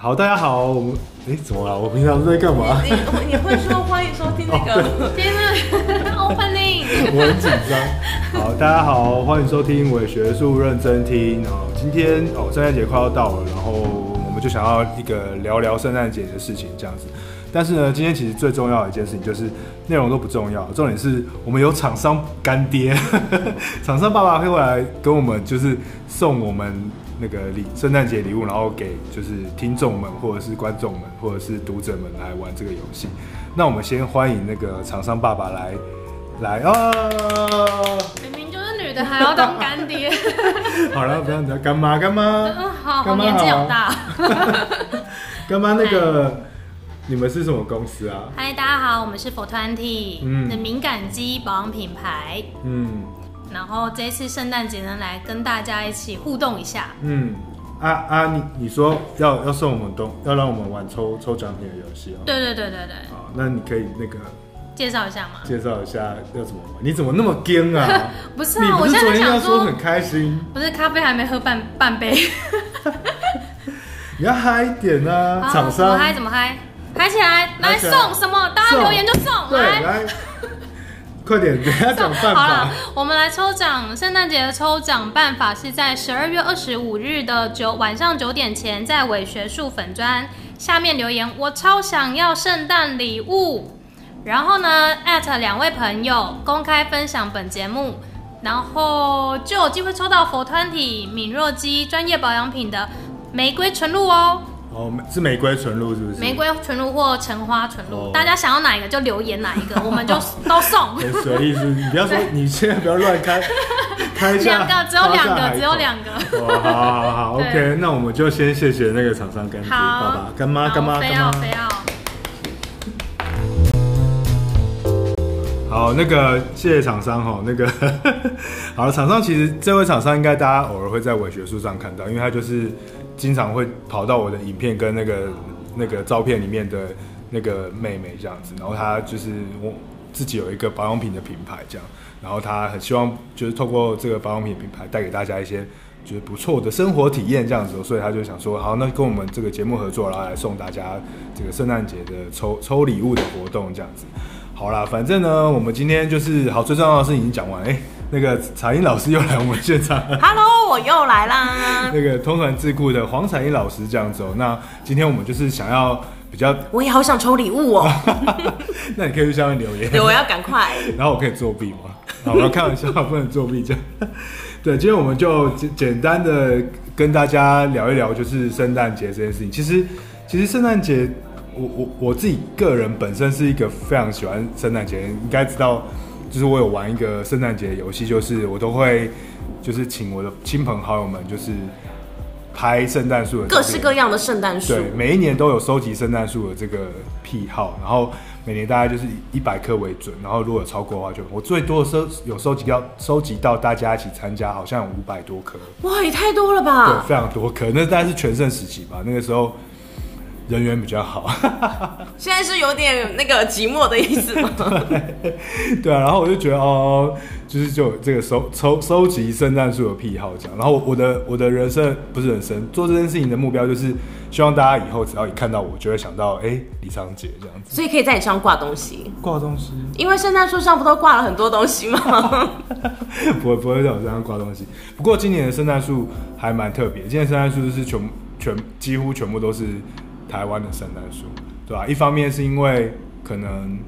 好，大家好，我们哎、欸，怎么了？我平常都在干嘛？你你，你会说欢迎收听那个？，opening！我很紧张。好，大家好，欢迎收听伪学术认真听。然后，今天哦，圣诞节快要到了，然后我们就想要一个聊聊圣诞节的事情，这样子。但是呢，今天其实最重要的一件事情就是内容都不重要，重点是我们有厂商干爹，厂商爸爸会过来跟我们，就是送我们。那个礼圣诞节礼物，然后给就是听众们或者是观众们或者是读者们来玩这个游戏。那我们先欢迎那个厂商爸爸来来哦。明明就是女的，还要当干爹。好了，不要讲干妈干妈。嗯，好，好年纪好大。干妈，那个你们是什么公司啊？嗨，大家好，我们是 For Twenty，嗯的敏感肌保养品牌。嗯。然后这次圣诞节呢，来跟大家一起互动一下。嗯，啊啊，你你说要要送我们东，要让我们玩抽抽奖品的游戏哦。对对对对对。好，那你可以那个介绍一下吗？介绍一下要怎么玩？你怎么那么惊啊？不是啊，我现在想说很开心。不是咖啡还没喝半半杯。你要嗨一点啊！厂商怎么嗨怎么嗨？嗨起来！来送什么？大家留言就送。来来。快点，等下讲办法。好了，我们来抽奖。圣诞节的抽奖办法是在十二月二十五日的九晚上九点前，在伪学术粉专下面留言，我超想要圣诞礼物。然后呢，艾特两位朋友公开分享本节目，然后就有机会抽到佛团体敏若肌专业保养品的玫瑰纯露哦。哦，是玫瑰纯露是不是？玫瑰纯露或橙花纯露，哦、大家想要哪一个就留言哪一个，我们就都送。随意是，你不要说，你现在不要乱开，开一下。两个，只有两个，只有两个。哦，好好好，OK，那我们就先谢谢那个厂商干爹爸爸、干妈、干妈、干妈。非要非要。好，那个谢谢厂商哈，那个好了，厂商其实这位厂商应该大家偶尔会在伪学术上看到，因为他就是。经常会跑到我的影片跟那个那个照片里面的那个妹妹这样子，然后她就是我自己有一个保养品的品牌这样，然后她很希望就是透过这个保养品品牌带给大家一些就是不错的生活体验这样子，所以她就想说好，那跟我们这个节目合作，然后来送大家这个圣诞节的抽抽礼物的活动这样子。好啦，反正呢，我们今天就是好，最重要的事情已经讲完，哎、那个彩英老师又来我们现场，Hello，我又来啦。那个通传智库的黄彩英老师这样子哦，那今天我们就是想要比较，我也好想抽礼物哦。那你可以去下面留言，对，我要赶快。然后我可以作弊吗？好，我要开玩笑，不能作弊这样。对，今天我们就简简单的跟大家聊一聊，就是圣诞节这件事情。其实，其实圣诞节，我我我自己个人本身是一个非常喜欢圣诞节，你应该知道。就是我有玩一个圣诞节游戏，就是我都会，就是请我的亲朋好友们，就是拍圣诞树的各式各样的圣诞树。对，每一年都有收集圣诞树的这个癖好，然后每年大概就是一百颗为准，然后如果有超过的话就，就我最多的收有收集到收集到大家一起参加，好像有五百多颗。哇，也太多了吧？对，非常多颗，那大概是全盛时期吧，那个时候。人缘比较好，现在是有点那个寂寞的意思吗？对，对啊，然后我就觉得哦，就是就这个收收收集圣诞树的癖好这样，然后我的我的人生不是人生，做这件事情的目标就是希望大家以后只要一看到我，就会想到哎，李昌杰这样子，所以可以在你上挂东西，挂东西，因为圣诞树上不都挂了很多东西吗？不会不会在我身上挂东西，不过今年的圣诞树还蛮特别，今年圣诞树是全全几乎全部都是。台湾的圣诞树，对吧？一方面是因为可能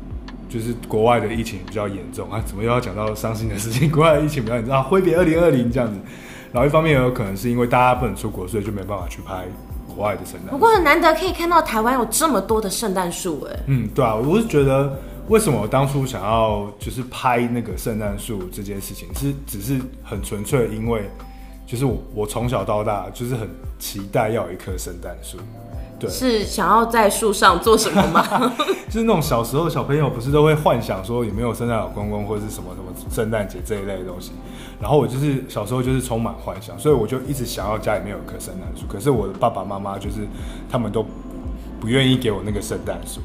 就是国外的疫情比较严重啊，怎么又要讲到伤心的事情？国外的疫情比较严重啊，挥别二零二零这样子。然后一方面也有可能是因为大家不能出国，所以就没办法去拍国外的圣诞。不过很难得可以看到台湾有这么多的圣诞树，哎。嗯，对啊，我是觉得为什么我当初想要就是拍那个圣诞树这件事情，是只是很纯粹因为就是我我从小到大就是很期待要有一棵圣诞树。对是想要在树上做什么吗？就是那种小时候小朋友不是都会幻想说有没有圣诞老公公或者是什么什么圣诞节这一类的东西。然后我就是小时候就是充满幻想，所以我就一直想要家里面有棵圣诞树。可是我的爸爸妈妈就是他们都不愿意给我那个圣诞树。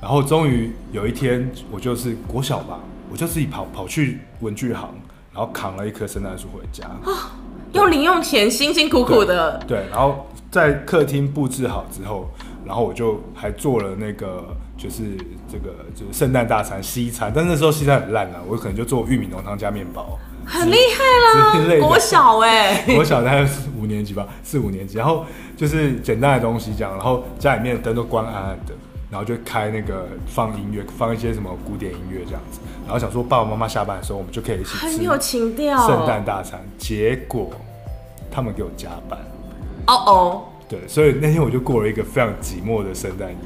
然后终于有一天，我就是国小吧，我就自己跑跑去文具行，然后扛了一棵圣诞树回家。啊，用零用钱辛辛苦苦的。对，对，然后。在客厅布置好之后，然后我就还做了那个就是这个就是圣诞大餐西餐，但那时候西餐很烂啊，我可能就做玉米浓汤加面包。很厉害啦！国小哎、欸，国小大概是五年级吧，四五年级。然后就是简单的东西这样，然后家里面灯都关暗暗的，然后就开那个放音乐，放一些什么古典音乐这样子。然后想说爸爸妈妈下班的时候，我们就可以一起吃。很有情调。圣诞大餐，结果他们给我加班。哦哦。对，所以那天我就过了一个非常寂寞的圣诞夜。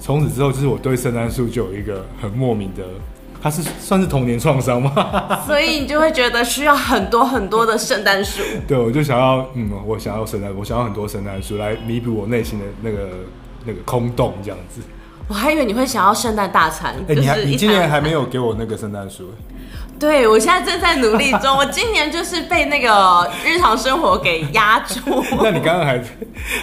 从此之后，就是我对圣诞树就有一个很莫名的。它是算是童年创伤吗？所以你就会觉得需要很多很多的圣诞树。对，我就想要，嗯，我想要圣诞，我想要很多圣诞树来弥补我内心的那个那个空洞，这样子。我还以为你会想要圣诞大餐。哎、欸，你还你今年还没有给我那个圣诞树？对，我现在正在努力中。我今年就是被那个日常生活给压住。那你刚刚还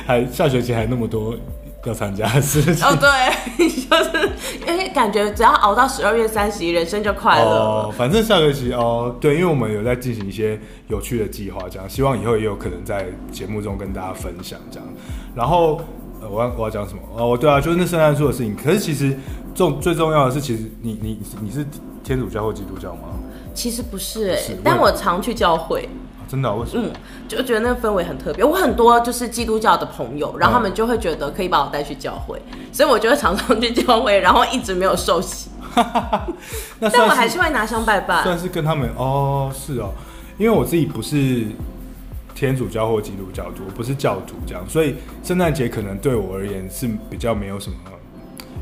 还下学期还那么多。要参加的事情哦，对，就是因为感觉只要熬到十二月三十一，人生就快乐。哦，反正下学期哦，对，因为我们有在进行一些有趣的计划，这样，希望以后也有可能在节目中跟大家分享这样。然后，呃，我要我要讲什么？哦，对啊，就是那圣诞树的事情。可是其实重最重要的是，其实你你你是天主教或基督教吗？其实不是哎、欸，但我常去教会。真的、啊？为什么？嗯，就觉得那个氛围很特别。我很多就是基督教的朋友，然后他们就会觉得可以把我带去教会，嗯、所以我就会常常去教会，然后一直没有受洗。那但我还是会拿香拜拜。算是跟他们哦，是哦，因为我自己不是天主教或基督教徒，我不是教徒这样，所以圣诞节可能对我而言是比较没有什么，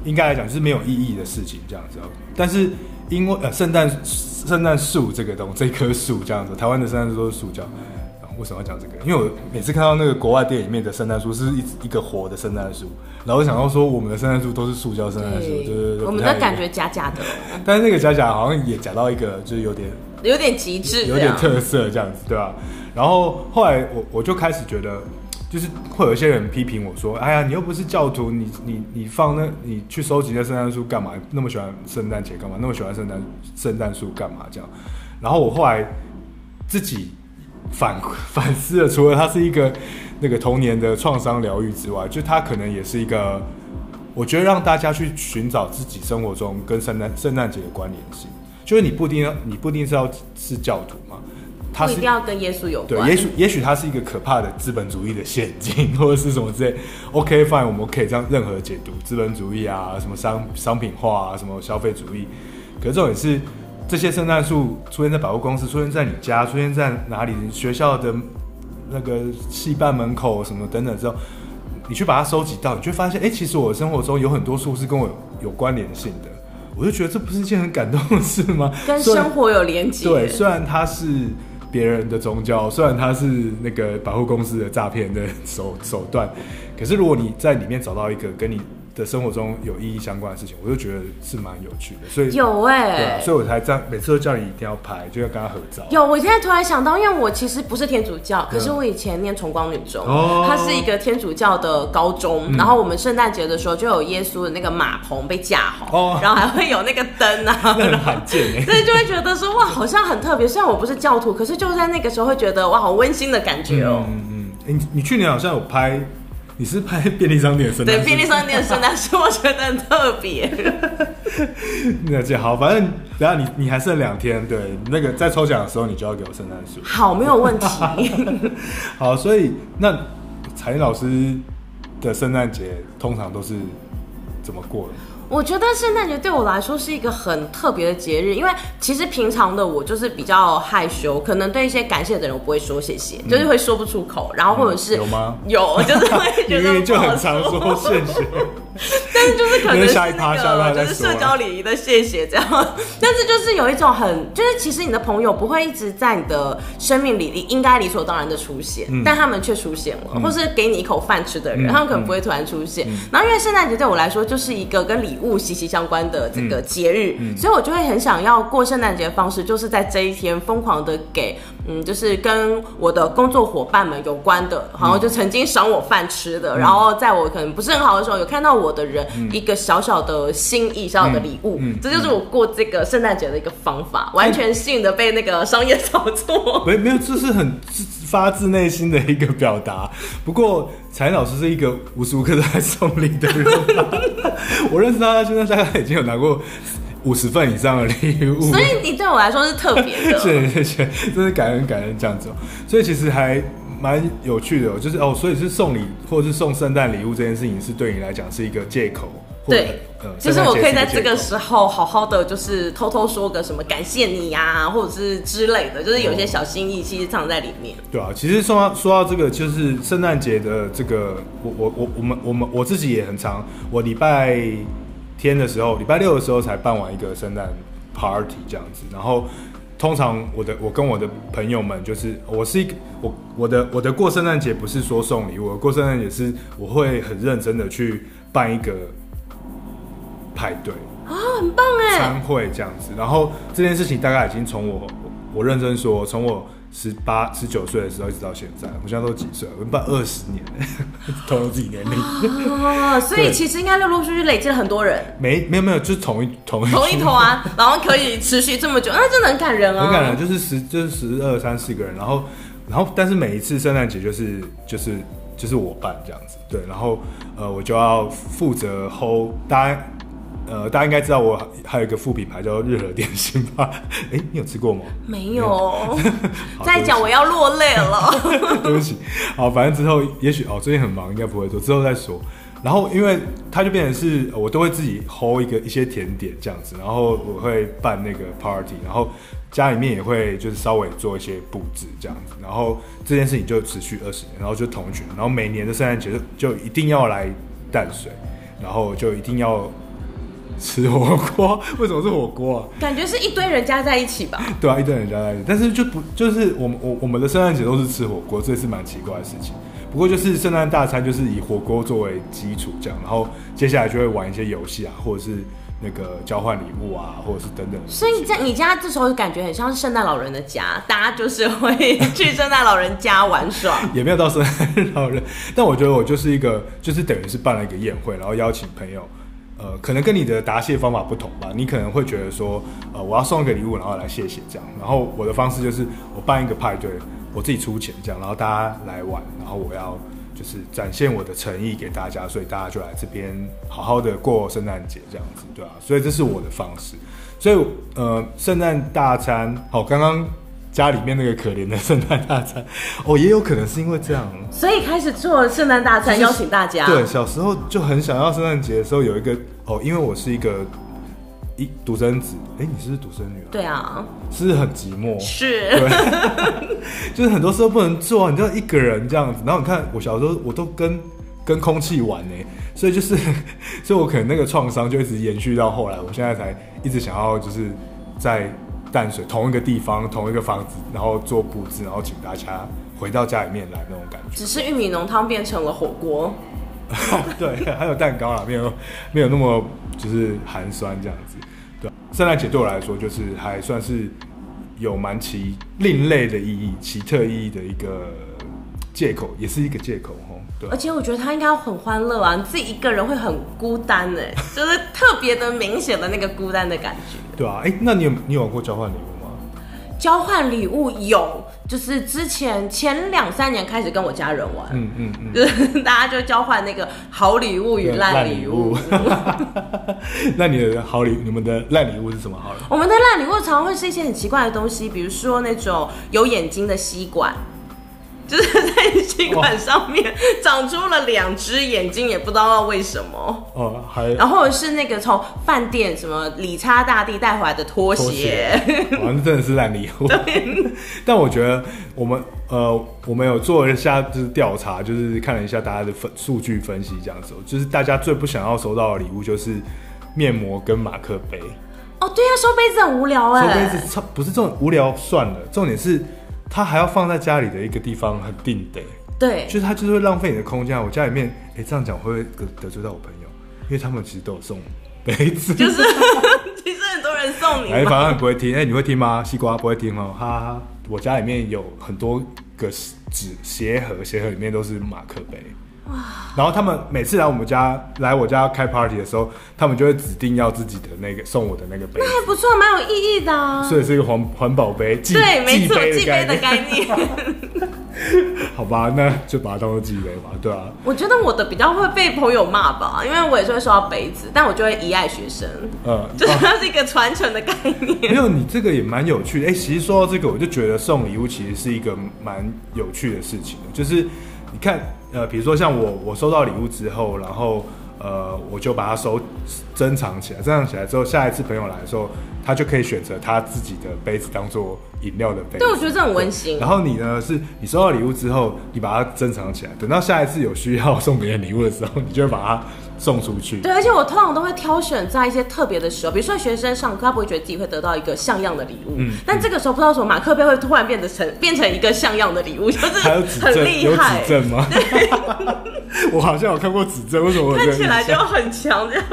应该来讲是没有意义的事情这样子。但是因为呃，圣诞。圣诞树这个东西，这棵树这样子，台湾的圣诞树都是塑胶。为什么要讲这个？因为我每次看到那个国外电影里面的圣诞树是一一个活的圣诞树，然后我想到说我们的圣诞树都是塑胶圣诞树，对对对，我们的感觉假假的。但是那个假假好像也假到一个就是有点有点极致，有点特色这样子，对吧？然后后来我我就开始觉得。就是会有一些人批评我说：“哎呀，你又不是教徒，你你你放那，你去收集那圣诞树干嘛？那么喜欢圣诞节干嘛？那么喜欢圣诞圣诞树干嘛？这样。”然后我后来自己反 反思了，除了它是一个那个童年的创伤疗愈之外，就它可能也是一个，我觉得让大家去寻找自己生活中跟圣诞圣诞节的关联性。就是你不一定要，你不一定是要是教徒嘛。他不一定要跟耶稣有关。对，也许也许它是一个可怕的资本主义的陷阱，或者是什么之类。OK fine，我们可以这样任何解读资本主义啊，什么商商品化啊，什么消费主义。可是重点是，这些圣诞树出现在百货公司，出现在你家，出现在哪里？学校的那个戏办门口什么等等之后，你去把它收集到，你就会发现，哎、欸，其实我的生活中有很多树是跟我有关联性的。我就觉得这不是一件很感动的事吗？跟生活有连接。对，虽然它是。别人的宗教，虽然它是那个百货公司的诈骗的手手段，可是如果你在里面找到一个跟你的生活中有意义相关的事情，我就觉得是蛮有趣的。所以有哎、欸，对啊，所以我才这样，每次都叫你一定要拍，就要跟他合照。有，我现在突然想到，因为我其实不是天主教，可是我以前念崇光女中，嗯、它是一个天主教的高中，嗯、然后我们圣诞节的时候就有耶稣的那个马棚被架好，哦、然后还会有那个灯啊，很罕见哎，所以就会觉得说哇，好像很特别。虽然我不是教徒，可是就在那个时候会觉得哇，好温馨的感觉哦。嗯嗯，哎、嗯，你去年好像有拍。你是拍便利商店的圣诞？对，便利商店的圣诞树，我觉得很特别。那就好，反正然后你你还剩两天，对，那个在抽奖的时候，你就要给我圣诞树。好，没有问题。好，所以那彩云老师的圣诞节通常都是怎么过的？我觉得圣诞节对我来说是一个很特别的节日，因为其实平常的我就是比较害羞，可能对一些感谢的人我不会说谢谢，嗯、就是会说不出口，然后或者是、嗯、有吗？有，就是会 觉得就很常说谢谢。但是就是可能是那个就是社交礼仪的谢谢这样，但是就是有一种很就是其实你的朋友不会一直在你的生命里应该理所当然的出现，嗯、但他们却出现了，或是给你一口饭吃的人，嗯、他们可能不会突然出现。嗯、然后因为圣诞节对我来说就是一个跟礼物息息相关的这个节日，所以我就会很想要过圣诞节的方式，就是在这一天疯狂的给嗯，就是跟我的工作伙伴们有关的，然后就曾经赏我饭吃的，嗯、然后在我可能不是很好的时候有看到我的人一个小小的心意，小小的礼物。嗯，这就是我过这个圣诞节的一个方法，完全性的被那个商业炒作。没没有，这是很发自内心的一个表达。不过采老师是一个无时无刻都在送礼的人，我认识他，他现在大概已经有拿过五十份以上的礼物，所以你对我来说是特别的。谢谢谢谢，真是感恩感恩这样子。所以其实还。蛮有趣的，就是哦，所以是送礼或者是送圣诞礼物这件事情，是对你来讲是一个借口。对，呃，就是我可以在这个时候好好的，就是偷偷说个什么感谢你呀、啊，或者是之类的，就是有些小心意其实藏在里面。对啊，其实说到说到这个，就是圣诞节的这个，我我我我们我们我自己也很常，我礼拜天的时候，礼拜六的时候才办完一个圣诞 party 这样子，然后。通常我的我跟我的朋友们就是我是一个我我的我的过圣诞节不是说送礼物，我过圣诞节是我会很认真的去办一个派对啊，很棒哎，餐会这样子。然后这件事情大概已经从我我认真说从我。十八、十九岁的时候一直到现在，我现在都几岁了？我办二十年，透露自己年龄。哦，所以其实应该陆陆续续累积了很多人。没，没有，没有，就是同一同一同一头啊，然后可以持续这么久，那真的很感人啊。很感人，就是十就是十二三四个人，然后然后但是每一次圣诞节就是就是就是我办这样子，对，然后呃我就要负责 hold 大家。呃，大家应该知道我还有一个副品牌叫日和点心吧？哎、欸，你有吃过吗？没有。再讲我要落泪了。对不起。好，反正之后也许哦，最近很忙，应该不会做，之后再说。然后因为它就变成是我都会自己 hold 一个一些甜点这样子，然后我会办那个 party，然后家里面也会就是稍微做一些布置这样子，然后这件事情就持续二十年，然后就同群，然后每年的圣诞节就就一定要来淡水，然后就一定要。吃火锅？为什么是火锅啊？感觉是一堆人加在一起吧？对啊，一堆人加在一起，但是就不就是我们我我们的圣诞节都是吃火锅，这是蛮奇怪的事情。不过就是圣诞大餐就是以火锅作为基础这样，然后接下来就会玩一些游戏啊，或者是那个交换礼物啊，或者是等等。所以在你家这时候感觉很像是圣诞老人的家，大家就是会去圣诞老人家玩耍。也没有到圣诞老人，但我觉得我就是一个，就是等于是办了一个宴会，然后邀请朋友。呃，可能跟你的答谢方法不同吧。你可能会觉得说，呃，我要送一个礼物，然后来谢谢这样。然后我的方式就是，我办一个派对，我自己出钱这样，然后大家来玩，然后我要就是展现我的诚意给大家，所以大家就来这边好好的过圣诞节这样子，对吧？所以这是我的方式。所以，呃，圣诞大餐，好，刚刚。家里面那个可怜的圣诞大餐，哦，也有可能是因为这样，所以开始做圣诞大餐，邀请大家。对，小时候就很想要圣诞节的时候有一个哦，因为我是一个一独生子，哎，你是不是独生女啊？对啊，是不是很寂寞？是，对，就是很多时候不能做，你就一个人这样子。然后你看我小时候，我都跟跟空气玩呢，所以就是，所以我可能那个创伤就一直延续到后来，我现在才一直想要就是在。淡水同一个地方，同一个房子，然后做布置，然后请大家回到家里面来那种感觉。只是玉米浓汤变成了火锅，对，还有蛋糕啦，没有没有那么就是寒酸这样子。对，圣诞节对我来说就是还算是有蛮奇另类的意义、奇特意义的一个借口，也是一个借口。对，而且我觉得他应该很欢乐啊，你自己一个人会很孤单哎，就是特别的明显的那个孤单的感觉。对啊，哎，那你有你有过交换礼物吗？交换礼物有，就是之前前两三年开始跟我家人玩，嗯嗯嗯，就是 大家就交换那个好礼物与烂礼物。那你的好礼，你们的烂礼物是什么好了？我们的烂礼物常常会是一些很奇怪的东西，比如说那种有眼睛的吸管。就是在吸管上面长出了两只眼睛，也不知道为什么。哦，还然后是那个从饭店什么理查大帝带回来的拖鞋，哇，那真的是烂礼物。对但我觉得我们呃，我们有做一下就是调查，就是看了一下大家的分数据分析，这样子，就是大家最不想要收到的礼物就是面膜跟马克杯。哦，对呀、啊，收杯子很无聊哎，收杯子超不是这种无聊算了，重点是。他还要放在家里的一个地方，很定的。对，就是他就是会浪费你的空间。我家里面，哎、欸，这样讲会不会得得罪到我朋友？因为他们其实都有送杯子，就是 其实很多人送你。哎，反正不会听。哎、欸，你会听吗？西瓜不会听哦，哈哈。我家里面有很多个纸鞋盒，鞋盒里面都是马克杯。然后他们每次来我们家来我家开 party 的时候，他们就会指定要自己的那个送我的那个杯。那还不错，蛮有意义的啊。所以是一个环环保杯，对，没错，祭杯的概念。好吧，那就把它当做祭杯吧，对啊。我觉得我的比较会被朋友骂吧，因为我也是会收到杯子，但我就会遗爱学生。嗯，就是它是一个传承的概念。没有，你这个也蛮有趣的。哎、欸，其实说到这个，我就觉得送礼物其实是一个蛮有趣的事情，就是你看。呃，比如说像我，我收到礼物之后，然后呃，我就把它收珍藏起来，珍藏起来之后，下一次朋友来的时候，他就可以选择他自己的杯子当做饮料的杯子。对，我觉得这很温馨。然后你呢，是你收到礼物之后，你把它珍藏起来，等到下一次有需要送别人礼物的时候，你就会把它。送出去。对，而且我通常都会挑选在一些特别的时候，比如说学生上课，他不会觉得自己会得到一个像样的礼物。嗯。但这个时候不知道为什么马克杯会突然变得成变成一个像样的礼物，就是很厉害。有指针吗？我好像有看过指针，为什么我看起来就很强这样？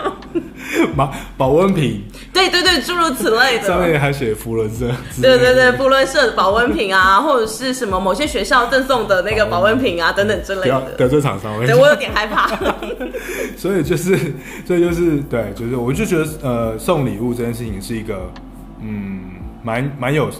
保保温瓶。对对对，诸如此类的。上面还写福伦社。对对对，福伦社保温瓶啊，或者是什么某些学校赠送的那个保温瓶啊等等之类的。得罪厂商。对，我有点害怕。所以。所以就是，所以就是，对，就是，我就觉得，呃，送礼物这件事情是一个，嗯，蛮蛮有，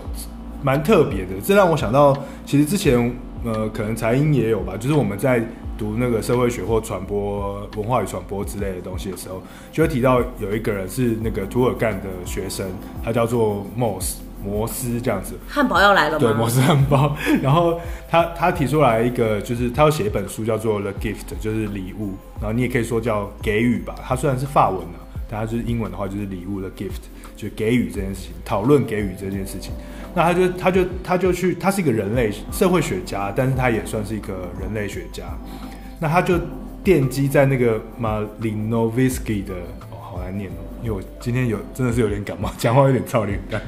蛮特别的。这让我想到，其实之前，呃，可能才英也有吧，就是我们在读那个社会学或传播文化与传播之类的东西的时候，就会提到有一个人是那个涂尔干的学生，他叫做 Moss。摩斯这样子，汉堡要来了吗？对，摩斯汉堡。然后他他提出来一个，就是他要写一本书，叫做《The Gift》，就是礼物。然后你也可以说叫给予吧。他虽然是法文啊，但他就是英文的话，就是礼物的 gift，就给予这件事情，讨论给予这件事情。那他就他就他就去，他是一个人类社会学家，但是他也算是一个人类学家。那他就奠基在那个马林诺维斯基的，哦，好难念哦，因为我今天有真的是有点感冒，讲话有点操练感。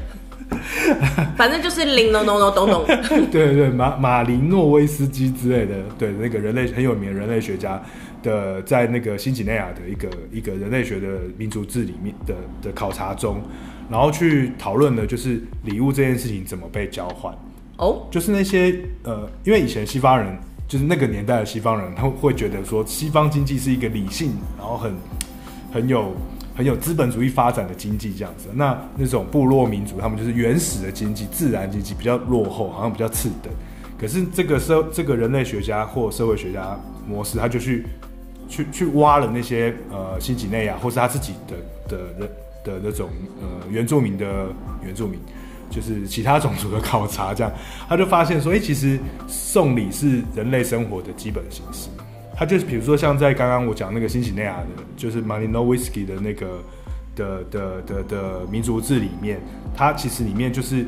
反正就是林侬侬侬懂懂。对对对，马马林诺威斯基之类的，对那个人类很有名的人类学家的，在那个新几内亚的一个一个人类学的民族志里面的的考察中，然后去讨论的就是礼物这件事情怎么被交换。哦，就是那些呃，因为以前西方人就是那个年代的西方人，他会觉得说西方经济是一个理性，然后很很有。很有资本主义发展的经济这样子，那那种部落民族，他们就是原始的经济，自然经济比较落后，好像比较次等。可是这个社这个人类学家或社会学家模式，他就去去去挖了那些呃新几内亚或是他自己的的人的，那种呃原住民的原住民，就是其他种族的考察，这样他就发现说，哎、其实送礼是人类生活的基本形式。他就是，比如说像在刚刚我讲那个新几内亚的，就是 Malino Whisky 的那个的的的的民族志里面，它其实里面就是，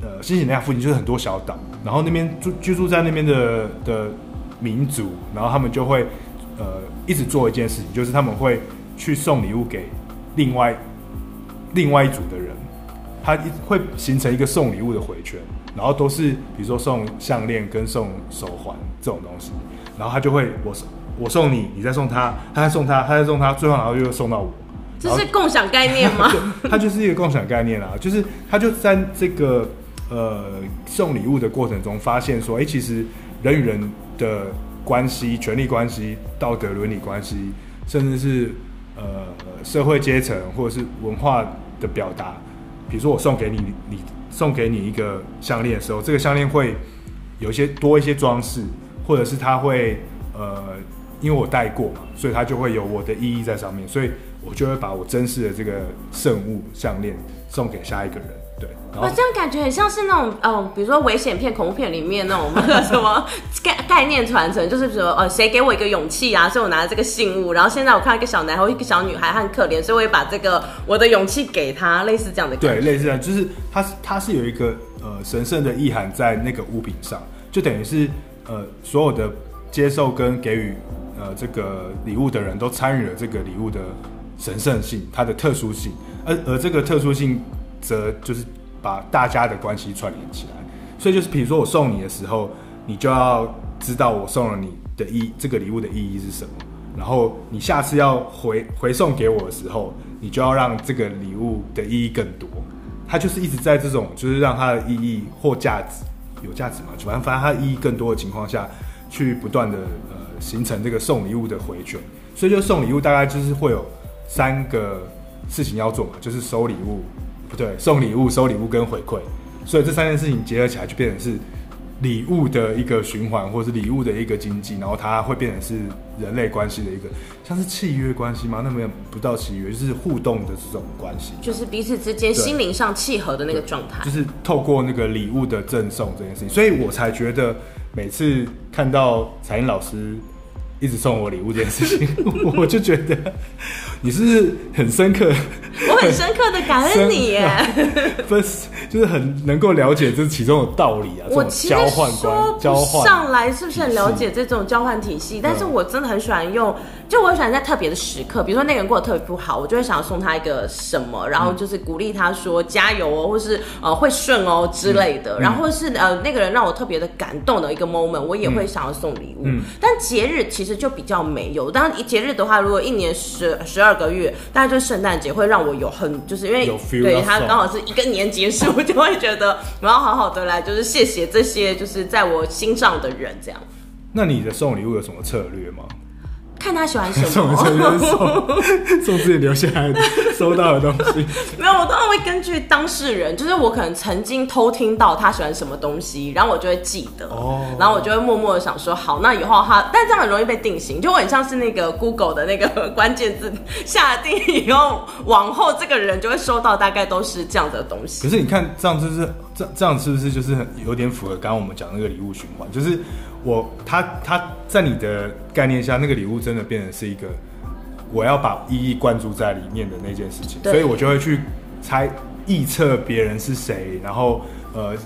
呃，新几内亚附近就是很多小岛，然后那边住居住在那边的的民族，然后他们就会呃一直做一件事情，就是他们会去送礼物给另外另外一组的人，他会形成一个送礼物的回圈，然后都是比如说送项链跟送手环这种东西。然后他就会，我送我送你，你再送他，他再送他，他再送他，最后然后又送到我。这是共享概念吗？他就是一个共享概念啊，就是他就在这个呃送礼物的过程中发现说，哎，其实人与人的关系、权力关系、道德伦理关系，甚至是呃社会阶层或者是文化的表达，比如说我送给你，你送给你一个项链的时候，这个项链会有一些多一些装饰。或者是它会，呃，因为我戴过嘛，所以它就会有我的意义在上面，所以我就会把我珍视的这个圣物项链送给下一个人，对。然后我这样感觉很像是那种，嗯、呃，比如说危险片、恐怖片里面那种什么 概概念传承，就是说，呃，谁给我一个勇气啊？所以我拿了这个信物，然后现在我看到一个小男孩、一个小女孩很可怜，所以我也把这个我的勇气给他，类似这样的。对，类似这样，就是它它是有一个呃神圣的意涵在那个物品上，就等于是。呃，所有的接受跟给予呃这个礼物的人都参与了这个礼物的神圣性，它的特殊性，而而这个特殊性则就是把大家的关系串联起来。所以就是，比如说我送你的时候，你就要知道我送了你的意这个礼物的意义是什么，然后你下次要回回送给我的时候，你就要让这个礼物的意义更多。它就是一直在这种，就是让它的意义或价值。有价值嘛？反正反正它意义更多的情况下，去不断的呃形成这个送礼物的回圈。所以就送礼物大概就是会有三个事情要做嘛，就是收礼物，不对，送礼物、收礼物跟回馈。所以这三件事情结合起来，就变成是礼物的一个循环，或者是礼物的一个经济，然后它会变成是人类关系的一个，像是契约关系吗？那没有不到契约，就是互动的这种关系，就是彼此之间心灵上契合的那个状态。就是透过那个礼物的赠送这件事情，所以我才觉得每次看到彩英老师一直送我礼物这件事情，我就觉得你是不是很深刻。我很深刻的感恩你耶，就是很能够了解这其中的道理啊。我其实说交换上来是不是很了解这种交换体系？但是我真的很喜欢用，就我很喜欢在特别的时刻，比如说那个人过得特别不好，我就会想要送他一个什么，然后就是鼓励他说加油哦，或是呃会顺哦之类的，然后或是呃那个人让我特别的感动的一个 moment，我也会想要送礼物。但节日其实就比较没有，当然节日的话，如果一年十十二个月，大概就是圣诞节会让我。有很就是因为对他刚好是一个年结束，我就会觉得我要好好的来，就是谢谢这些就是在我心上的人这样。那你的送礼物有什么策略吗？看他喜欢什么，送送 送自己留下来的收到的东西。没有，我当然会根据当事人，就是我可能曾经偷听到他喜欢什么东西，然后我就会记得，哦，然后我就会默默的想说，好，那以后他，但这样很容易被定型，就很像是那个 Google 的那个关键字下定以后，往后这个人就会收到大概都是这样的东西。可是你看这样就是这这样是不是就是很有点符合刚刚我们讲那个礼物循环，就是。我他他在你的概念下，那个礼物真的变成是一个我要把意义灌注在里面的那件事情，所以我就会去猜臆测别人是谁，然后呃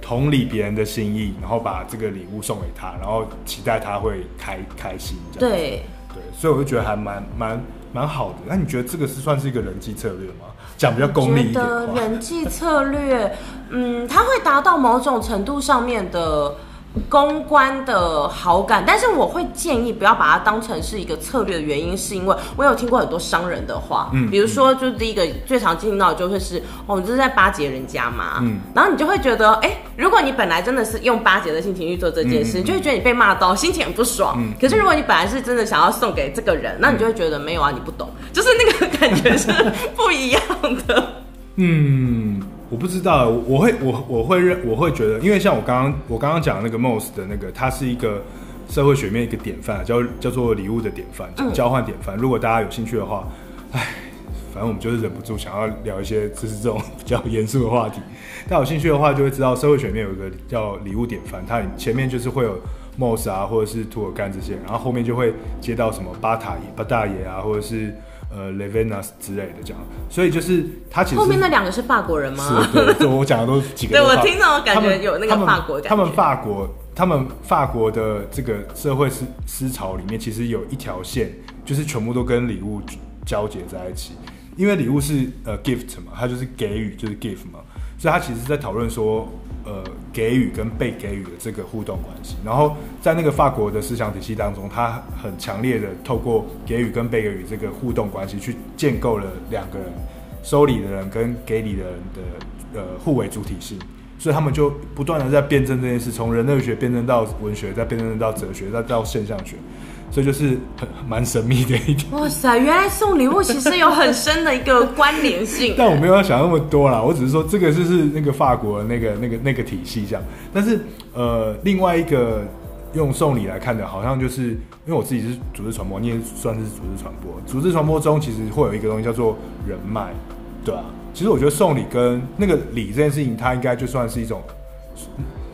同理别人的心意，然后把这个礼物送给他，然后期待他会开开心这样。对对，所以我就觉得还蛮蛮蛮好的。那你觉得这个是算是一个人际策略吗？讲比较功利一点的人际策略，嗯，它会达到某种程度上面的。公关的好感，但是我会建议不要把它当成是一个策略的原因，是因为我有听过很多商人的话，嗯，比如说，就第一个最常听到的就会是，哦，你这是在巴结人家嘛，嗯，然后你就会觉得，哎、欸，如果你本来真的是用巴结的心情去做这件事，嗯、你就会觉得你被骂到，心情很不爽。嗯、可是如果你本来是真的想要送给这个人，那你就会觉得没有啊，你不懂，就是那个感觉是不一样的。嗯。我不知道，我会我我会认我会觉得，因为像我刚刚我刚刚讲那个 Moss 的那个，它是一个社会学面一个典范，叫叫做礼物的典范，交换典范。如果大家有兴趣的话，哎，反正我们就是忍不住想要聊一些就是这种比较严肃的话题。大家有兴趣的话，就会知道社会学面有一个叫礼物典范，它前面就是会有 Moss 啊，或者是涂尔干这些，然后后面就会接到什么巴塔爷、巴大爷啊，或者是。呃，Levinas 之类的这样，所以就是他其实后面那两个是法国人吗？是，对，对我讲的都是几个。对我听到我感觉有那个法国他们，他们法国，他们法国的这个社会思思潮里面，其实有一条线，就是全部都跟礼物交结在一起，因为礼物是呃 gift 嘛，它就是给予，就是 gift 嘛，所以他其实是在讨论说。呃，给予跟被给予的这个互动关系，然后在那个法国的思想体系当中，他很强烈的透过给予跟被给予这个互动关系，去建构了两个人收礼的人跟给礼的人的呃互为主体性，所以他们就不断的在辩证这件事，从人类学辩证到文学，再辩证到哲学，再到现象学。所以就是很蛮神秘的一点。哇塞，原来送礼物其实有很深的一个关联性。但我没有要想那么多啦，我只是说这个就是那个法国的那个那个那个体系这样。但是呃，另外一个用送礼来看的，好像就是因为我自己是组织传播，你也算是组织传播。组织传播中其实会有一个东西叫做人脉，对啊。其实我觉得送礼跟那个礼这件事情，它应该就算是一种。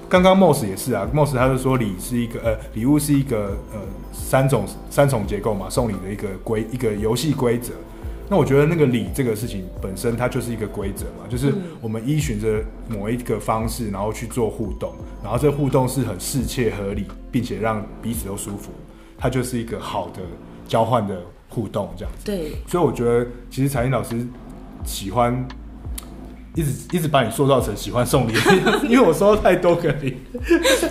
刚刚 Moss 也是啊，Moss 他就说礼是一个呃礼物是一个呃三种三重结构嘛，送礼的一个规一个游戏规则。那我觉得那个礼这个事情本身它就是一个规则嘛，就是我们依循着某一个方式，然后去做互动，然后这互动是很适切合理，并且让彼此都舒服，它就是一个好的交换的互动这样子。对，所以我觉得其实采瀅老师喜欢。一直一直把你塑造成喜欢送礼，因为我收到太多个礼，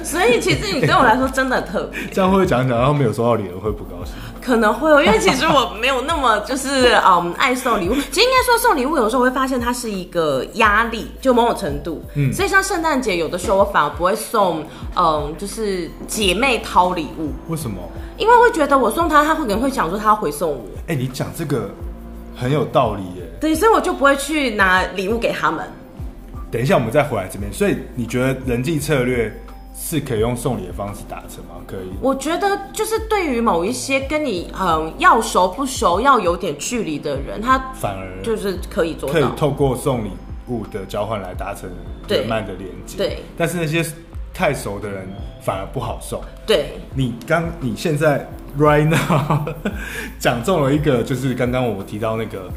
所以其实你对我来说真的特别。这样会不会讲讲，然后没有收到礼，我会不高兴？可能会有，因为其实我没有那么就是嗯爱送礼物。其实应该说送礼物有时候会发现它是一个压力，就某种程度。嗯，所以像圣诞节有的时候我反而不会送嗯就是姐妹掏礼物。为什么？因为会觉得我送她，她会可能会想说她要回送我。哎、欸，你讲这个很有道理耶。对，所以我就不会去拿礼物给他们。等一下，我们再回来这边。所以你觉得人际策略是可以用送礼的方式达成吗？可以。我觉得就是对于某一些跟你嗯要熟不熟、要有点距离的人，他反而就是可以做到，可以透过送礼物的交换来达成人脉的连接。对。但是那些太熟的人反而不好送。对。你刚你现在 right now 讲中了一个，就是刚刚我提到那个。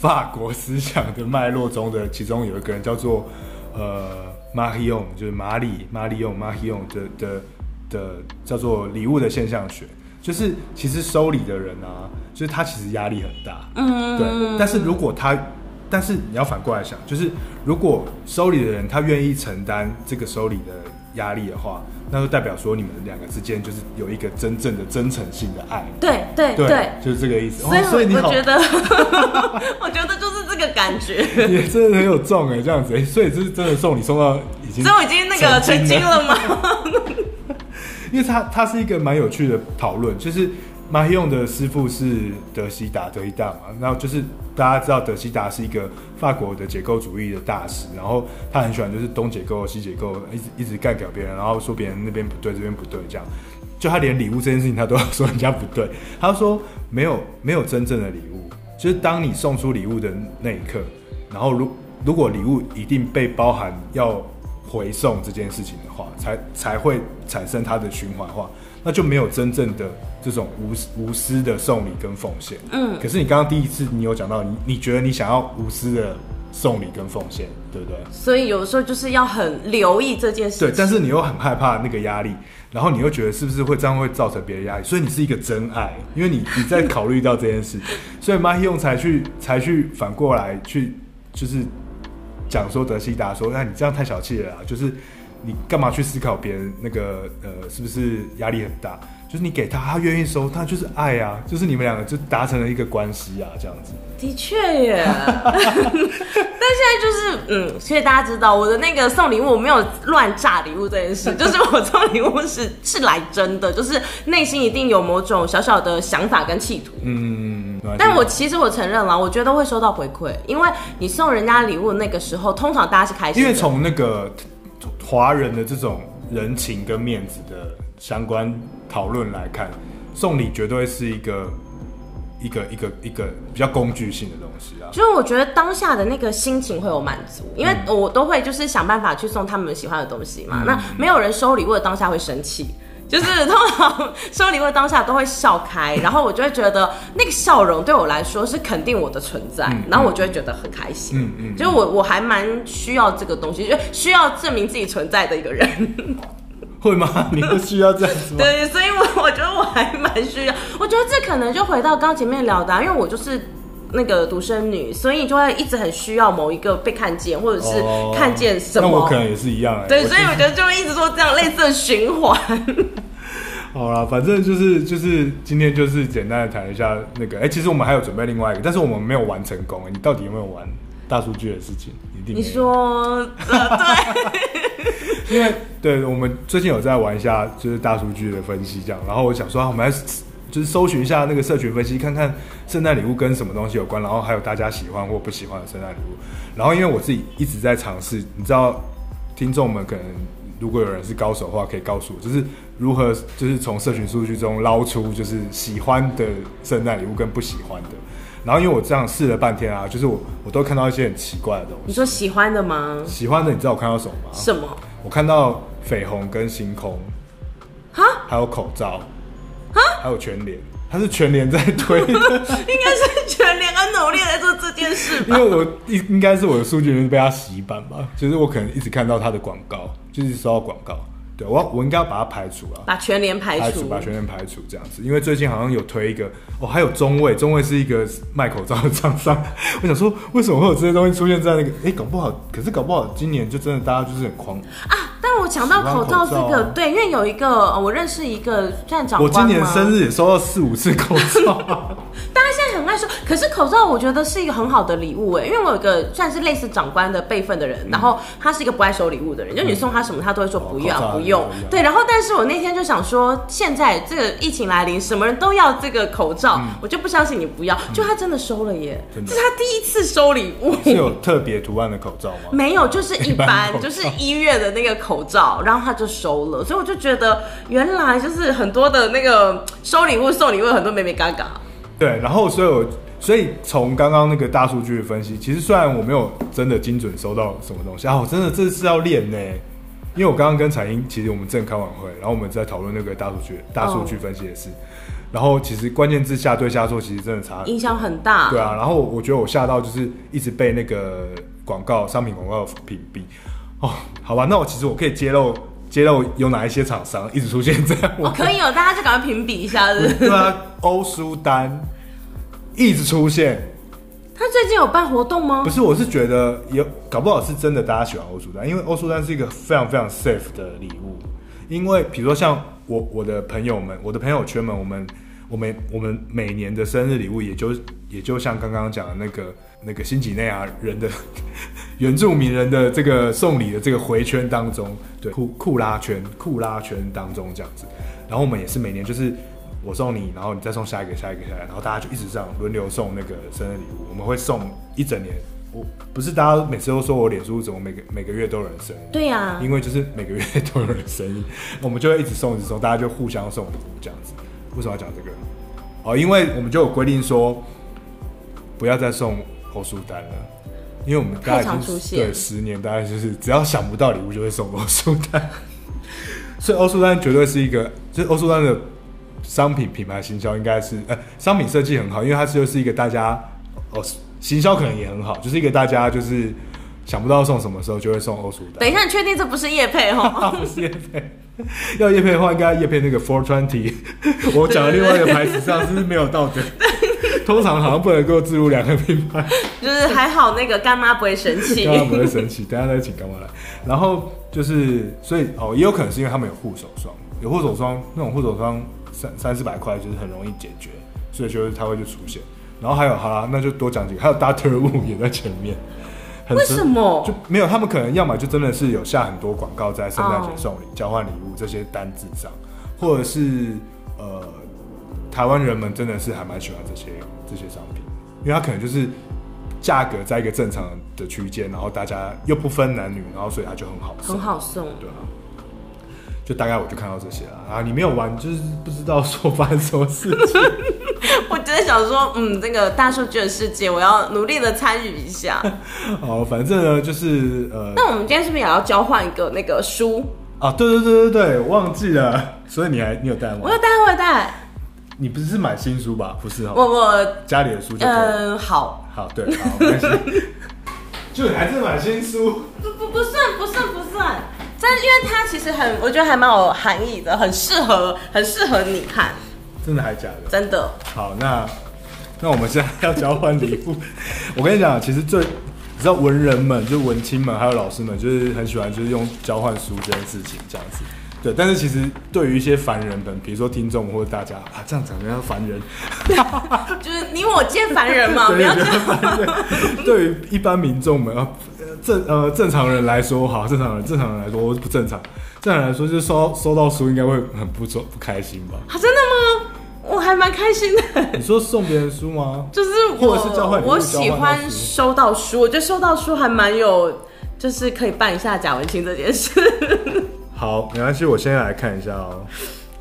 法国思想的脉络中的其中有一个人叫做呃马里翁，就是马里马里翁马里翁的的的叫做礼物的现象学，就是其实收礼的人啊，就是他其实压力很大，嗯，对。但是如果他，但是你要反过来想，就是如果收礼的人他愿意承担这个收礼的压力的话。那就代表说你们两个之间就是有一个真正的真诚性的爱，对对对，就是这个意思。所以，所以你我觉得，我觉得就是这个感觉，也真的很有重哎，这样子哎，所以这是真的送你送到已经，所以已经那个成精了吗？因为它它是一个蛮有趣的讨论，就是。马希用的师傅是德西达，德希达嘛，然后就是大家知道德西达是一个法国的结构主义的大师，然后他很喜欢就是东结构西结构，一直一直干掉别人，然后说别人那边不对，这边不对，这样，就他连礼物这件事情他都要说人家不对，他说没有没有真正的礼物，就是当你送出礼物的那一刻，然后如如果礼物一定被包含要回送这件事情的话，才才会产生它的循环化。那就没有真正的这种无无私的送礼跟奉献。嗯，可是你刚刚第一次你有讲到，你你觉得你想要无私的送礼跟奉献，对不对？所以有的时候就是要很留意这件事情。对，但是你又很害怕那个压力，然后你又觉得是不是会这样会造成别人压力？所以你是一个真爱，因为你你在考虑到这件事，所以马希用才去才去反过来去就是讲说德西达说，那你这样太小气了啦，就是。你干嘛去思考别人那个呃是不是压力很大？就是你给他，他愿意收，他就是爱啊，就是你们两个就达成了一个关系啊，这样子。的确耶，但现在就是嗯，所以大家知道我的那个送礼物，我没有乱炸礼物这件事，就是我送礼物是是来真的，就是内心一定有某种小小的想法跟企图。嗯，但我其实我承认了，我觉得会收到回馈，因为你送人家礼物那个时候，通常大家是开心的，因为从那个。华人的这种人情跟面子的相关讨论来看，送礼绝对是一个一个一个一个比较工具性的东西啊。就是我觉得当下的那个心情会有满足，因为我都会就是想办法去送他们喜欢的东西嘛。嗯、那没有人收礼物的当下会生气。就是通常收礼物当下都会笑开，然后我就会觉得那个笑容对我来说是肯定我的存在，嗯、然后我就会觉得很开心。嗯嗯，就是我我还蛮需要这个东西，就需要证明自己存在的一个人。会吗？你不需要这样子吗？对，所以我我觉得我还蛮需要。我觉得这可能就回到刚前面聊的、啊，因为我就是那个独生女，所以就会一直很需要某一个被看见，或者是看见什么。哦、那我可能也是一样、欸。对，所以我觉得就会一直做这样类似的循环。好啦，反正就是就是今天就是简单的谈一下那个，哎、欸，其实我们还有准备另外一个，但是我们没有玩成功。你到底有没有玩大数据的事情？一定。你说，呃、对，因为对我们最近有在玩一下，就是大数据的分析这样。然后我想说，我们来就是搜寻一下那个社群分析，看看圣诞礼物跟什么东西有关，然后还有大家喜欢或不喜欢的圣诞礼物。然后因为我自己一直在尝试，你知道，听众们可能。如果有人是高手的话，可以告诉我，就是如何就是从社群数据中捞出就是喜欢的圣诞礼物跟不喜欢的。然后因为我这样试了半天啊，就是我我都看到一些很奇怪的东西。你说喜欢的吗？喜欢的，你知道我看到什么吗？什么？我看到绯红跟星空，哈，还有口罩，哈，还有全联。他是全联在推的，应该是全联很努力在做这件事吧。因为我应应该是我的数据是被他洗版吧，就是我可能一直看到他的广告，就是收到广告。对我，我应该要把它排除了，把全联排除，排除，把全联排除这样子。因为最近好像有推一个，哦，还有中卫，中卫是一个卖口罩的厂商。我想说，为什么会有这些东西出现在那个？哎，搞不好，可是搞不好今年就真的大家就是很狂啊。但我讲到口罩这个，对，因为有一个我认识一个站长，我今年生日也收到四五次口罩。大家现在很爱说，可是口罩我觉得是一个很好的礼物哎，因为我有一个算是类似长官的辈分的人，嗯、然后他是一个不爱收礼物的人，就你送他什么他都会说不要、哦、不用。对，然后但是我那天就想说，现在这个疫情来临，什么人都要这个口罩，嗯、我就不相信你不要，就他真的收了耶，这是他第一次收礼物。是有特别图案的口罩吗？没有，就是一般，就是医院的那个口罩，然后他就收了，所以我就觉得原来就是很多的那个 收礼物送礼物很多美美嘎嘎。对，然后所以我所以从刚刚那个大数据的分析，其实虽然我没有真的精准收到什么东西啊，我真的这是要练呢，因为我刚刚跟彩英其实我们正开完会，然后我们在讨论那个大数据大数据分析的事，然后其实关键字下对下错其实真的差影响很大，对啊，然后我觉得我吓到就是一直被那个广告商品广告屏蔽哦，好吧，那我其实我可以揭露。揭露有哪一些厂商一直出现这样？哦，可以哦，大家就赶快评比一下是不是？对啊，欧舒丹一直出现。他最近有办活动吗？不是，我是觉得有，搞不好是真的，大家喜欢欧舒丹，因为欧舒丹是一个非常非常 safe 的礼物。因为比如说像我我的朋友们，我的朋友圈们，我们我们我们每年的生日礼物，也就也就像刚刚讲的那个。那个新几内亚人的 原住民人的这个送礼的这个回圈当中，对库库拉圈库拉圈当中这样子，然后我们也是每年就是我送你，然后你再送下一个下一个下来，然后大家就一直这样轮流送那个生日礼物，我们会送一整年。我不是大家每次都说我脸书怎么每个每个月都有人生日？对呀、啊，因为就是每个月都有人生日，我们就会一直送一直送，大家就互相送礼物这样子。为什么要讲这个？哦，因为我们就有规定说不要再送。欧舒丹了，因为我们大概已经对十年，大概就是只要想不到礼物就会送欧舒丹，所以欧舒丹绝对是一个，就是欧舒丹的商品品牌行销应该是呃商品设计很好，因为它就是一个大家哦行销可能也很好，就是一个大家就是想不到送什么时候就会送欧舒丹。等一下，你确定这不是叶配哦？不是叶配，要叶配的话应该叶配那个 Four Twenty，我讲的另外一个牌子上是没有道德？通常好像不能够置入两个品牌，就是还好那个干妈不会生气，干妈不会生气，等下再请干妈来。然后就是，所以哦，也有可能是因为他们有护手霜，有护手霜那种护手霜三三四百块就是很容易解决，所以就是它会就出现。然后还有好啦，那就多讲几个，还有 Doctor Wu 也在前面。为什么就没有？他们可能要么就真的是有下很多广告在圣诞节送礼、交换礼物这些单子上，或者是呃，台湾人们真的是还蛮喜欢这些。这些商品，因为它可能就是价格在一个正常的区间，然后大家又不分男女，然后所以它就很好送，很好送，对啊。就大概我就看到这些了啊，你没有玩，就是不知道说发生什么事情。我真的想说，嗯，这个大数据的世界，我要努力的参与一下。好，反正呢，就是呃，那我们今天是不是也要交换一个那个书啊？对对对对对，我忘记了，所以你还你有带吗？我有带，我有带。你不是买新书吧？不是哦，我我家里的书就嗯，好好对，好没关系，就你还是买新书？不不不算不算不算，但是因为它其实很，我觉得还蛮有含义的，很适合很适合你看。真的还假的？真的。好，那那我们现在要交换礼物。我跟你讲，其实最你知道文人们，就文青们，还有老师们，就是很喜欢就是用交换书这件事情这样子。对，但是其实对于一些凡人们，比如说听众或者大家啊，这样讲人家凡人，就是你我皆凡人嘛，不要这样。对于一般民众们啊，正呃正常人来说，好，正常人正常人来说，我是不正常。正常人来说，就是收收到书应该会很不不开心吧？啊，真的吗？我还蛮开心的。你说送别人书吗？就是或者是交换，我喜欢收到书，我觉得收到书还蛮有，就是可以办一下贾文清这件事。好，没关系，我先来看一下哦。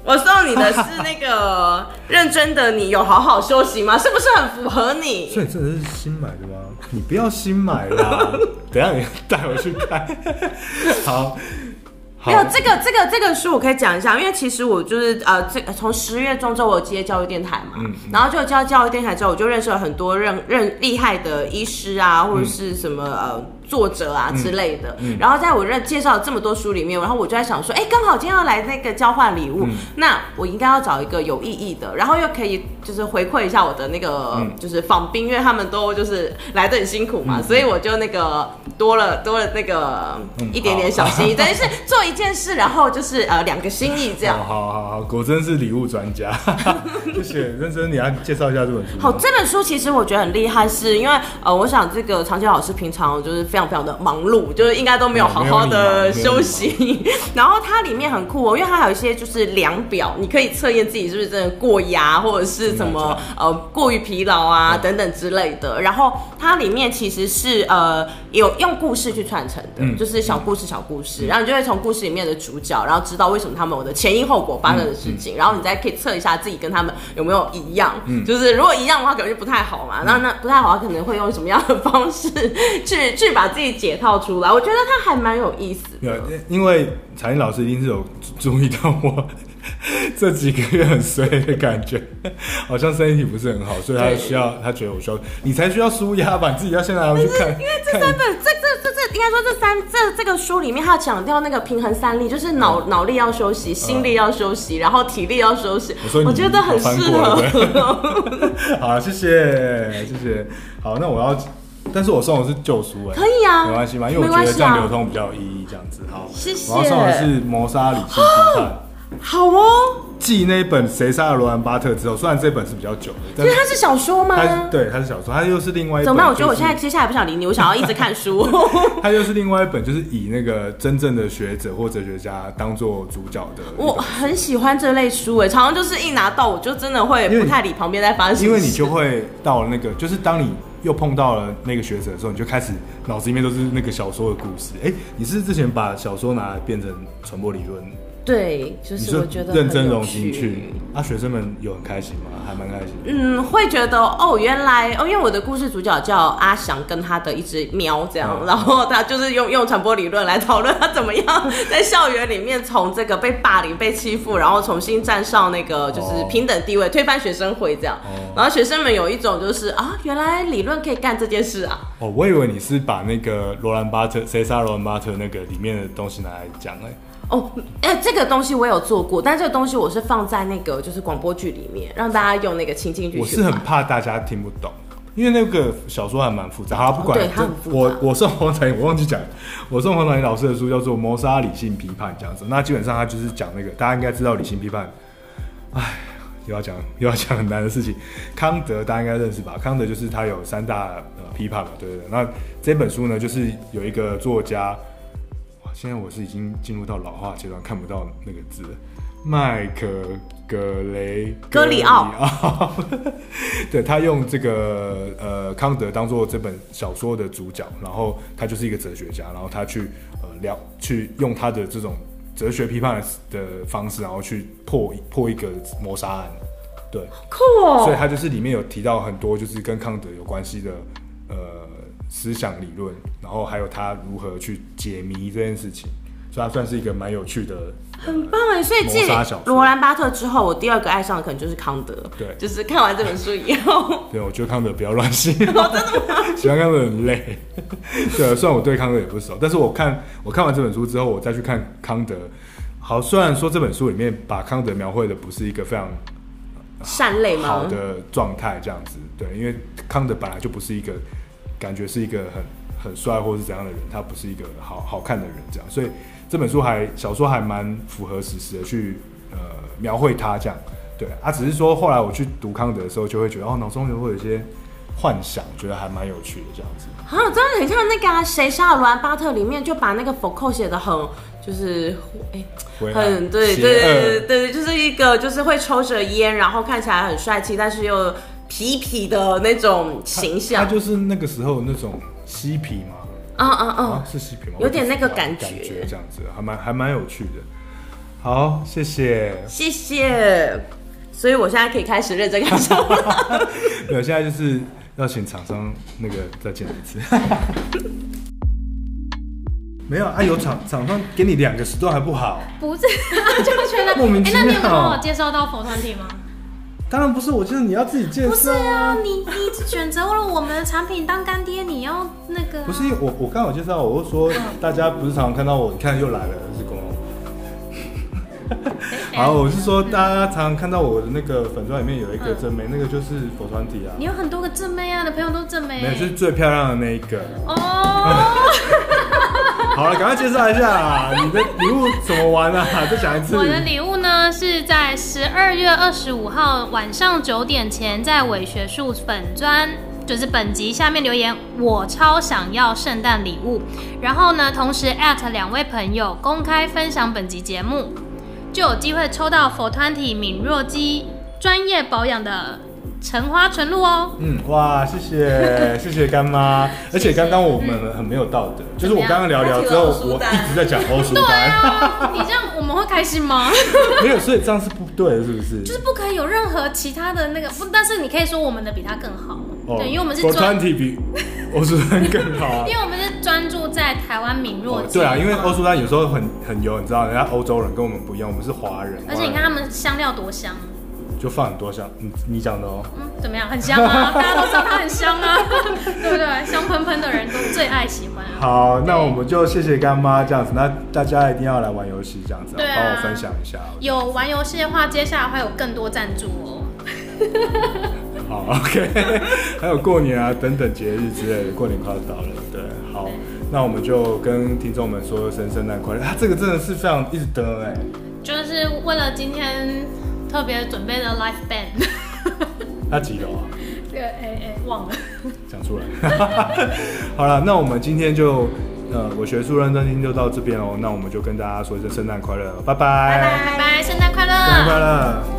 我送你的是那个认真的，你有好好休息吗？是不是很符合你？所以真的是新买的吗？你不要新买啦，等下你带我去看。好，没有这个这个这个书我可以讲一下，因为其实我就是呃，这从十月中之后我接教育电台嘛，然后就教教育电台之后，我就认识了很多认认厉害的医师啊，或者是什么呃。作者啊之类的。嗯嗯、然后在我认介绍这么多书里面，然后我就在想说，哎，刚好今天要来那个交换礼物，嗯、那我应该要找一个有意义的，然后又可以就是回馈一下我的那个、嗯、就是访宾，因为他们都就是来的很辛苦嘛，嗯、所以我就那个多了多了那个一点点小心意，等于、嗯、是做一件事，然后就是呃两个心意这样。好好好，果真是礼物专家，谢谢认真，你要介绍一下这本书。好，这本书其实我觉得很厉害，是因为呃，我想这个长洁老师平常就是非常非常的忙碌，就是应该都没有好好的休息。然后它里面很酷哦，因为它还有一些就是量表，你可以测验自己是不是真的过压或者是什么呃过于疲劳啊等等之类的。然后它里面其实是呃有用故事去串成的，嗯、就是小故事小故事，嗯、然后你就会从故事里面的主角，然后知道为什么他们有的前因后果发生的事情，然后你再可以测一下自己跟他们有没有一样，嗯、就是如果一样的话，可能就不太好嘛。那、嗯、那不太好，他可能会用什么样的方式去去把自己解套出来？我觉得他还蛮有意思的，因为彩英老师一定是有注意到我。这几个月很衰的感觉，好像身体不是很好，所以他需要，他觉得我需要，你才需要舒压吧？你自己要现在要去看。因为这三本，这这这这，应该说这三这这个书里面，他强调那个平衡三力，就是脑脑力要休息，心力要休息，然后体力要休息。我说我觉得很适合。好，谢谢谢谢。好，那我要，但是我送的是旧书哎，可以啊，没关系嘛，因为我觉得这样流通比较有意义，这样子。好，谢谢。我要送的是《谋杀理性批判》。好哦，继那一本《谁杀了罗兰巴特》之后，虽然这本是比较久的，因为它是小说吗？它对，它是小说，它又是另外一本。怎么办？我觉得我现在接下来不想理你，我想要一直看书。它又是另外一本，就是以那个真正的学者或哲学家当做主角的。我很喜欢这类书，哎，常常就是一拿到我就真的会不太理旁边在发生什么。因为你就会到了那个，就是当你又碰到了那个学者的时候，你就开始脑子里面都是那个小说的故事。哎，你是之前把小说拿来变成传播理论？对，就是我觉得认真融进去，啊，学生们有很开心吗？还蛮开心。嗯，会觉得哦，原来哦，因为我的故事主角叫阿翔，跟他的一只喵这样，嗯、然后他就是用用传播理论来讨论他怎么样在校园里面从这个被霸凌、被欺负，然后重新站上那个就是平等地位，哦、推翻学生会这样。哦、然后学生们有一种就是啊，原来理论可以干这件事啊。哦，我以为你是把那个罗兰巴特谁杀罗兰巴特那个里面的东西拿来讲哎。哦，哎、欸，这个东西我有做过，但这个东西我是放在那个就是广播剧里面，让大家用那个情境剧。我是很怕大家听不懂，因为那个小说还蛮复杂。好，不管，哦、我我送黄彩，我忘记讲，我送黄采老师的书叫做《谋杀理性批判》这样子。那基本上他就是讲那个，大家应该知道理性批判。哎，又要讲又要讲很难的事情。康德大家应该认识吧？康德就是他有三大呃批判嘛，对不对，对？那这本书呢，就是有一个作家。现在我是已经进入到老化阶段，看不到那个字了。麦克格雷格里奥，对，他用这个呃康德当做这本小说的主角，然后他就是一个哲学家，然后他去呃聊去用他的这种哲学批判的方式，然后去破破一个谋杀案。对，酷哦。所以他就是里面有提到很多就是跟康德有关系的呃。思想理论，然后还有他如何去解谜这件事情，所以他算是一个蛮有趣的，很棒哎。所以继罗兰巴特之后，我第二个爱上的可能就是康德。对，就是看完这本书以后，对，我觉得康德不要乱写，真的吗？喜欢康德很累。对，虽然我对康德也不熟，但是我看我看完这本书之后，我再去看康德。好，虽然说这本书里面把康德描绘的不是一个非常善类吗？好的状态这样子，对，因为康德本来就不是一个。感觉是一个很很帅或是怎样的人，他不是一个好好看的人，这样，所以这本书还小说还蛮符合史实的去呃描绘他这样，对啊，只是说后来我去读康德的时候，就会觉得哦，脑中会有一些幻想，觉得还蛮有趣的这样子。啊，真的很像那个《谁杀了罗兰巴特》里面就把那个福柯写的很就是哎、欸、很对对对对，就是一个就是会抽着烟，然后看起来很帅气，但是又。痞痞的那种形象，他就是那个时候那种嬉皮嘛，啊啊啊，是嬉皮吗？有点那个感觉，感觉这样子，还蛮还蛮有趣的。好，谢谢，谢谢。所以我现在可以开始认真看书了。没有，现在就是要请厂商那个再见一次。没有啊，有厂厂商给你两个时段还不好？不是，就觉得莫名其妙。哎、欸，那你有帮我介绍到佛团体吗？当然不是，我就是你要自己介绍。不是啊，你你选择了我们的产品当干爹，你要那个、啊。不是，我我刚好介绍，我就说大家不是常常看到我，你看又来了，是公。好，我是说大家常常看到我的那个粉专里面有一个正妹，嗯、那个就是佛团体啊。你有很多个正妹啊，你的朋友都正妹。没有，是最漂亮的那一个。哦。好了，赶快介绍一下！你的礼物怎么玩啊？再讲一次。我的礼物呢，是在十二月二十五号晚上九点前，在伪学术粉专，就是本集下面留言，我超想要圣诞礼物。然后呢，同时 at 两位朋友公开分享本集节目，就有机会抽到 FOR20 敏弱肌专业保养的。橙花纯露哦，嗯，哇，谢谢 谢谢干妈，而且刚刚我们很没有道德，就是我刚刚聊聊之后，我一直在讲欧舒丹，对啊，你这样我们会开心吗？没有，所以这样是不对的，是不是？就是不可以有任何其他的那个不，但是你可以说我们的比他更好，对，因为我们是专题比欧舒丹更好，因为我们是专注在台湾敏弱肌，对啊，因为欧舒丹有时候很很油，你知道，人家欧洲人跟我们不一样，我们是华人，而且你看他们香料多香。就放很多香，你你讲的哦。嗯，怎么样？很香啊，大家都知道它很香啊，对不对？香喷喷的人都最爱喜欢啊。好，那我们就谢谢干妈这样子，那大家一定要来玩游戏这样子，帮、啊、我分享一下。有玩游戏的话，接下来会有更多赞助哦。好，OK，还有过年啊等等节日之类的，过年快要到了，对，好，对那我们就跟听众们说声圣诞快乐啊！这个真的是非常一直等哎，就是为了今天。特别准备的 live band，那几楼啊？这个，哎哎，忘了讲出来。好了，那我们今天就呃，我学术认真听就到这边哦。那我们就跟大家说一声圣诞快乐，拜拜，拜拜，拜拜，圣诞快乐，圣诞快乐。